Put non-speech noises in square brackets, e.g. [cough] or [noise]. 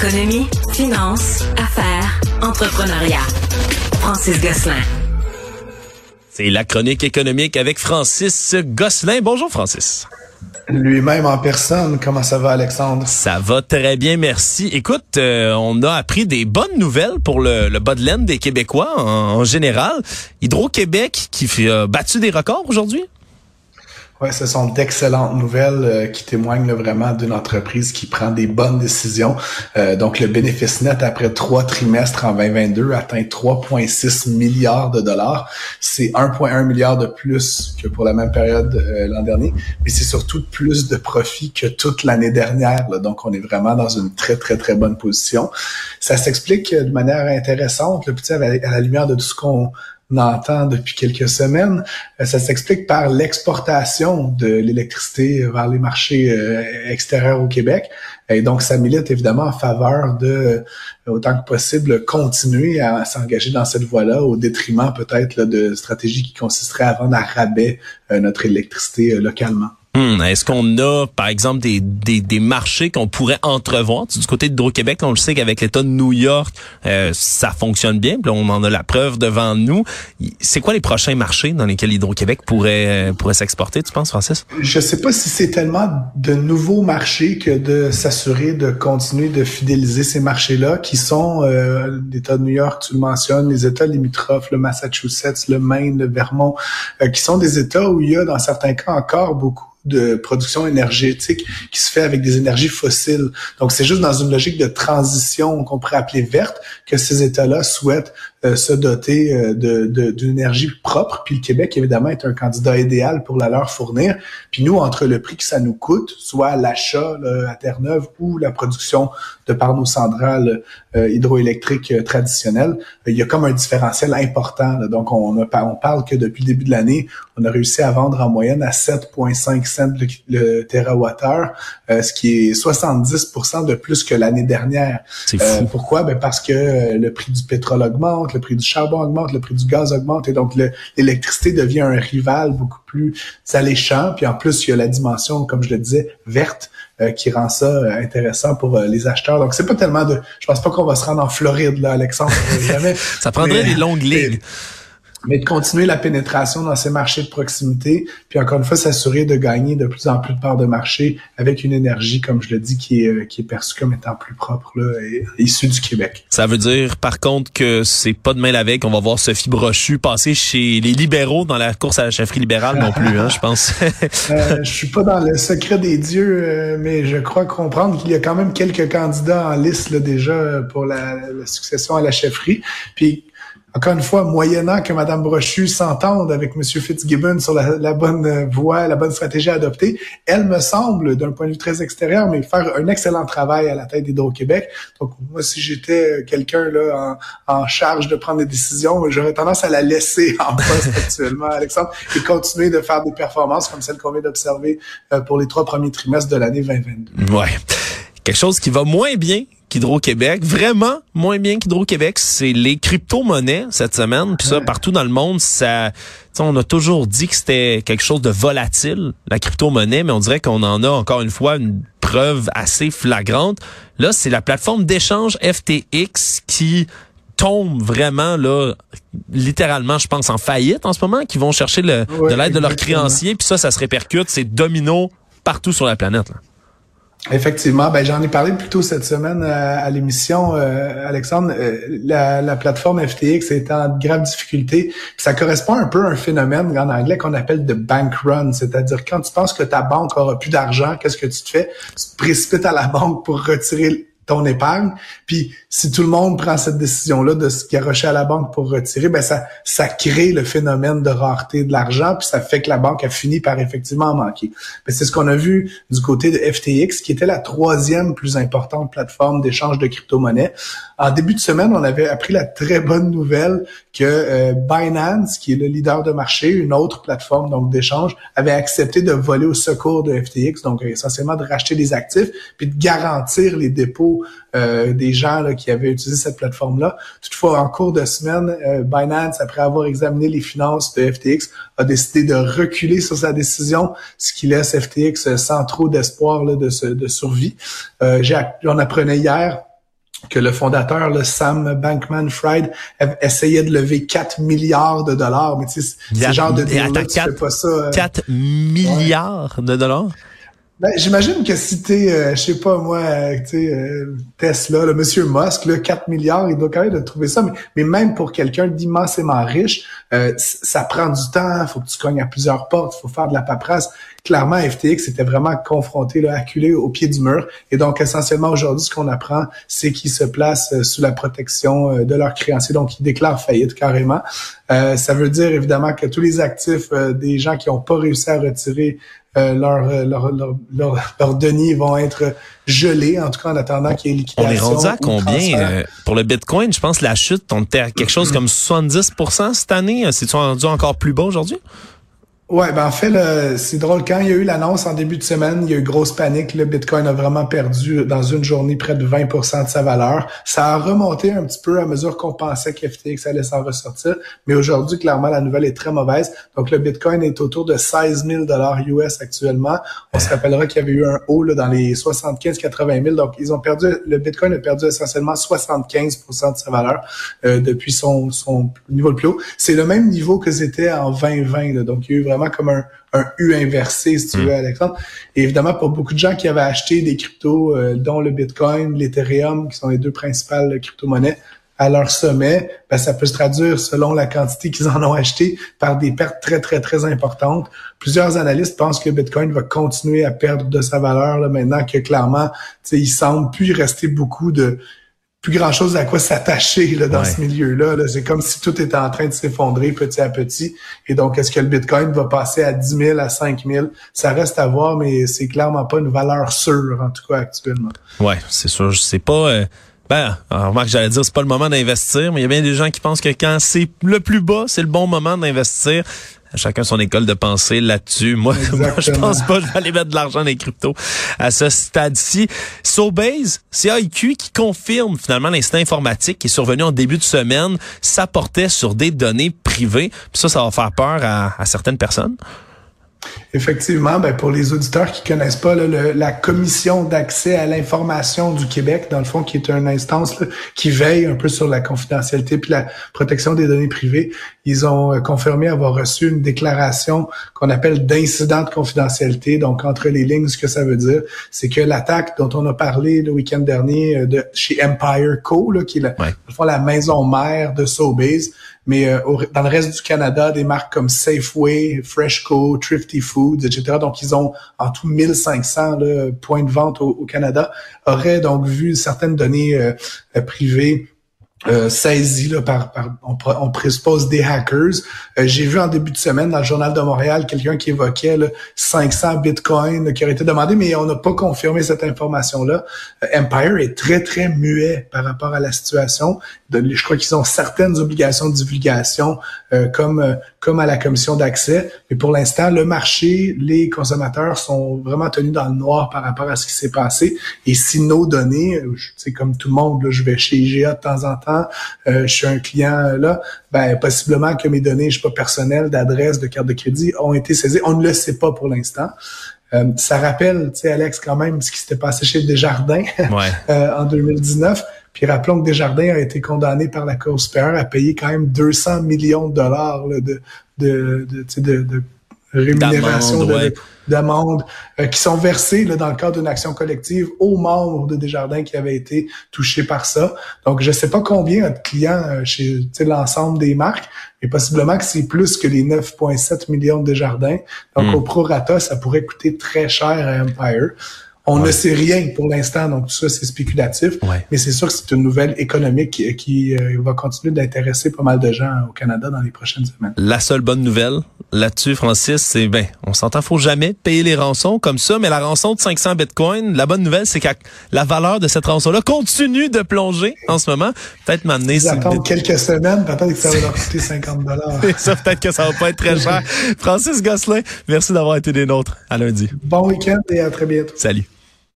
Économie, finance, affaires, entrepreneuriat. Francis Gosselin. C'est la chronique économique avec Francis Gosselin. Bonjour Francis. Lui-même en personne. Comment ça va, Alexandre? Ça va très bien, merci. Écoute, euh, on a appris des bonnes nouvelles pour le, le bas de laine des Québécois en, général. Hydro-Québec qui a battu des records aujourd'hui? Oui, ce sont d'excellentes nouvelles euh, qui témoignent vraiment d'une entreprise qui prend des bonnes décisions. Euh, donc, le bénéfice net après trois trimestres en 2022 atteint 3,6 milliards de dollars. C'est 1,1 milliard de plus que pour la même période euh, l'an dernier, mais c'est surtout plus de profit que toute l'année dernière. Donc, on est vraiment dans une très, très, très bonne position. Ça s'explique de manière intéressante, le petit à la lumière de tout ce qu'on entend depuis quelques semaines. Euh, ça s'explique par l'exportation de l'électricité vers les marchés euh, extérieurs au Québec. Et donc, ça milite évidemment en faveur de, euh, autant que possible, continuer à s'engager dans cette voie-là au détriment peut-être de stratégies qui consisteraient à vendre à rabais notre électricité localement. Hmm, est-ce qu'on a, par exemple, des, des, des marchés qu'on pourrait entrevoir? Du côté d'Hydro-Québec, on le sait qu'avec l'État de New York, euh, ça fonctionne bien. Puis on en a la preuve devant nous. C'est quoi les prochains marchés dans lesquels Hydro-Québec pourrait, euh, pourrait s'exporter, tu penses, Francis? Je sais pas si c'est tellement de nouveaux marchés que de s'assurer de continuer de fidéliser ces marchés-là, qui sont euh, l'État de New York, tu le mentionnes, les États limitrophes, le Massachusetts, le Maine, le Vermont, euh, qui sont des États où il y a, dans certains cas, encore beaucoup de production énergétique qui se fait avec des énergies fossiles. Donc, c'est juste dans une logique de transition qu'on pourrait appeler verte que ces États-là souhaitent se doter euh, de d'une énergie propre. Puis le Québec, évidemment, est un candidat idéal pour la leur fournir. Puis nous, entre le prix que ça nous coûte, soit l'achat à Terre-Neuve ou la production de par nos centrales euh, hydroélectriques traditionnelles, il y a comme un différentiel important. Donc, on, a, on parle que depuis le début de l'année, on a réussi à vendre en moyenne à 7,5 cents le, le terawattheure, ce qui est 70% de plus que l'année dernière. pourquoi? Ben parce que le prix du pétrole augmente, le prix du charbon augmente, le prix du gaz augmente, et donc l'électricité devient un rival beaucoup plus alléchant. Puis en plus, il y a la dimension, comme je le disais, verte, euh, qui rend ça euh, intéressant pour euh, les acheteurs. Donc c'est pas tellement de, je pense pas qu'on va se rendre en Floride là, Alexandre. Jamais. [laughs] ça prendrait des longues lignes [laughs] mais de continuer la pénétration dans ces marchés de proximité, puis encore une fois s'assurer de gagner de plus en plus de parts de marché avec une énergie, comme je le dis, qui est, qui est perçue comme étant plus propre, là, et, issue du Québec. Ça veut dire, par contre, que c'est pas demain la veille qu'on va voir Sophie Brochu passer chez les libéraux dans la course à la chefferie libérale non plus, hein, je pense. [laughs] euh, je suis pas dans le secret des dieux, euh, mais je crois comprendre qu'il y a quand même quelques candidats en liste là, déjà pour la, la succession à la chefferie. Puis encore une fois, moyennant que Mme Brochu s'entende avec M. Fitzgibbon sur la, bonne voie, la bonne stratégie à adopter, elle me semble, d'un point de vue très extérieur, mais faire un excellent travail à la tête d'Hydro-Québec. Donc, moi, si j'étais quelqu'un là en, charge de prendre des décisions, j'aurais tendance à la laisser en poste [laughs] actuellement, Alexandre, et continuer de faire des performances comme celle qu'on vient d'observer euh, pour les trois premiers trimestres de l'année 2022. Ouais. Quelque chose qui va moins bien qu'Hydro-Québec, vraiment moins bien qu'Hydro-Québec, c'est les crypto-monnaies cette semaine. Puis ça, partout dans le monde, ça, on a toujours dit que c'était quelque chose de volatile, la crypto-monnaie, mais on dirait qu'on en a encore une fois une preuve assez flagrante. Là, c'est la plateforme d'échange FTX qui tombe vraiment là littéralement je pense en faillite en ce moment qui vont chercher le, de l'aide de leurs créanciers puis ça ça se répercute c'est domino partout sur la planète là. Effectivement, ben j'en ai parlé plus tôt cette semaine euh, à, l'émission, euh, Alexandre. Euh, la, la, plateforme FTX est en grave difficulté. ça correspond un peu à un phénomène en anglais qu'on appelle de bank run, c'est-à-dire quand tu penses que ta banque aura plus d'argent, qu'est-ce que tu te fais? Tu te précipites à la banque pour retirer ton épargne. Puis si tout le monde prend cette décision-là de se garrocher à la banque pour retirer, ben ça, ça crée le phénomène de rareté de l'argent, puis ça fait que la banque a fini par effectivement en manquer. C'est ce qu'on a vu du côté de FTX, qui était la troisième plus importante plateforme d'échange de crypto-monnaies. En début de semaine, on avait appris la très bonne nouvelle que euh, Binance, qui est le leader de marché, une autre plateforme donc d'échange, avait accepté de voler au secours de FTX, donc essentiellement de racheter des actifs, puis de garantir les dépôts euh, des gens là, qui avaient utilisé cette plateforme-là. Toutefois, en cours de semaine, euh, Binance, après avoir examiné les finances de FTX, a décidé de reculer sur sa décision, ce qui laisse FTX sans trop d'espoir de, de survie. Euh, on apprenait hier que le fondateur, le Sam Bankman-Fried, essayait de lever 4 milliards de dollars. Mais tu sais, ce genre de deal tu fais pas ça. 4 euh, milliards de dollars? Ben, j'imagine que si t'es, euh, je sais pas moi, euh, tu euh, Tesla, le monsieur Musk, là, 4 milliards, il doit quand même trouver ça. Mais, même pour quelqu'un d'immensément riche, ça prend du temps. Faut que tu cognes à plusieurs portes. Faut faire de la paperasse. Clairement, FTX était vraiment confronté, là, acculé au pied du mur. Et donc, essentiellement, aujourd'hui, ce qu'on apprend, c'est qu'ils se placent sous la protection de leurs créanciers. Donc, ils déclarent faillite carrément. ça veut dire, évidemment, que tous les actifs des gens qui n'ont pas réussi à retirer euh, euh, leur, leur, leur, leur, deniers vont être gelés, en tout cas en attendant qu'il y ait liquidation. On est rendu à combien euh, pour le Bitcoin? Je pense la chute, on était à quelque chose comme 70% cette année. C'est-tu rendu encore plus bas aujourd'hui? Ouais, ben en fait, c'est drôle. Quand il y a eu l'annonce en début de semaine, il y a eu grosse panique. Le Bitcoin a vraiment perdu dans une journée près de 20% de sa valeur. Ça a remonté un petit peu à mesure qu'on pensait qu'FTX allait s'en ressortir. Mais aujourd'hui, clairement, la nouvelle est très mauvaise. Donc, le Bitcoin est autour de 16 000 US actuellement. On se rappellera qu'il y avait eu un haut là, dans les 75-80 000. Donc, ils ont perdu, le Bitcoin a perdu essentiellement 75% de sa valeur euh, depuis son, son niveau le plus haut. C'est le même niveau que c'était en 2020. Là. Donc, il y a eu vraiment comme un, U inversé, si tu hmm. veux, Alexandre. Et évidemment, pour beaucoup de gens qui avaient acheté des cryptos, euh, dont le Bitcoin, l'Ethereum, qui sont les deux principales crypto-monnaies, à leur sommet, ben, ça peut se traduire, selon la quantité qu'ils en ont acheté, par des pertes très, très, très importantes. Plusieurs analystes pensent que Bitcoin va continuer à perdre de sa valeur là, maintenant que clairement, il semble plus rester beaucoup de plus grand chose à quoi s'attacher là, dans ce milieu-là. -là, c'est comme si tout était en train de s'effondrer petit à petit. Et donc, est-ce que le Bitcoin va passer à 10 000, à 5 000? Ça reste à voir, mais c'est clairement pas une valeur sûre, en tout cas, actuellement. Ouais, c'est sûr. Je sais pas... Euh... Ben, remarque, j'allais dire, c'est pas le moment d'investir, mais il y a bien des gens qui pensent que quand c'est le plus bas, c'est le bon moment d'investir chacun son école de pensée là-dessus. Moi, [laughs] moi, je pense pas que je vais aller mettre de l'argent dans les cryptos à ce stade-ci. Sobase, c'est IQ qui confirme finalement l'incident informatique qui est survenu en début de semaine, s'apportait sur des données privées. Puis ça, ça va faire peur à certaines personnes. Effectivement, ben pour les auditeurs qui connaissent pas la commission d'accès à l'information du Québec, dans le fond, qui est une instance qui veille un peu sur la confidentialité puis la protection des données privées, ils ont euh, confirmé avoir reçu une déclaration qu'on appelle d'incident de confidentialité. Donc entre les lignes, ce que ça veut dire, c'est que l'attaque dont on a parlé le week-end dernier euh, de chez Empire Co, là, qui est la, la maison mère de Sobase, mais euh, dans le reste du Canada, des marques comme Safeway, Freshco, Thrifty Foods, etc. Donc, ils ont en tout 1500 points de vente au, Canada, auraient donc vu certaines données euh, privées euh, là, par, par on, on, présuppose des hackers. Euh, j'ai vu en début de semaine dans le journal de Montréal quelqu'un qui évoquait là, 500 bitcoins qui auraient été demandés, mais on n'a pas confirmé cette information-là. Euh, Empire est très très muet par rapport à la situation. Je crois qu'ils ont certaines obligations de divulgation euh, comme comme à la commission d'accès, mais pour l'instant le marché, les consommateurs sont vraiment tenus dans le noir par rapport à ce qui s'est passé. Et si nos données, c'est comme tout le monde, là, je vais chez IGA de temps en temps euh, je suis un client euh, là, ben possiblement que mes données, je sais pas personnelles, d'adresse, de carte de crédit ont été saisies. On ne le sait pas pour l'instant. Euh, ça rappelle, tu sais, Alex, quand même, ce qui s'était passé chez Desjardins [laughs] en 2019. Puis rappelons que Desjardins a été condamné par la Cour supérieure à payer quand même 200 millions de dollars de, de, de, de, de rémunération d'amende euh, qui sont versées là, dans le cadre d'une action collective aux membres de Desjardins qui avaient été touchés par ça. Donc, je sais pas combien de clients euh, chez l'ensemble des marques, mais possiblement que c'est plus que les 9,7 millions de Desjardins. Donc, hmm. au prorata, ça pourrait coûter très cher à Empire. On ne sait rien pour l'instant, donc tout ça, c'est spéculatif. Mais c'est sûr que c'est une nouvelle économique qui, euh, va continuer d'intéresser pas mal de gens au Canada dans les prochaines semaines. La seule bonne nouvelle là-dessus, Francis, c'est, ben, on s'entend, faut jamais payer les rançons comme ça, mais la rançon de 500 bitcoins, la bonne nouvelle, c'est que la valeur de cette rançon-là continue de plonger en ce moment. Peut-être m'amener... Ils attendent quelques semaines, peut-être que ça va leur [laughs] coûter 50 dollars. ça, peut-être que ça va pas être très cher. [laughs] Francis Gosselin, merci d'avoir été des nôtres. À lundi. Bon week-end et à très bientôt. Salut.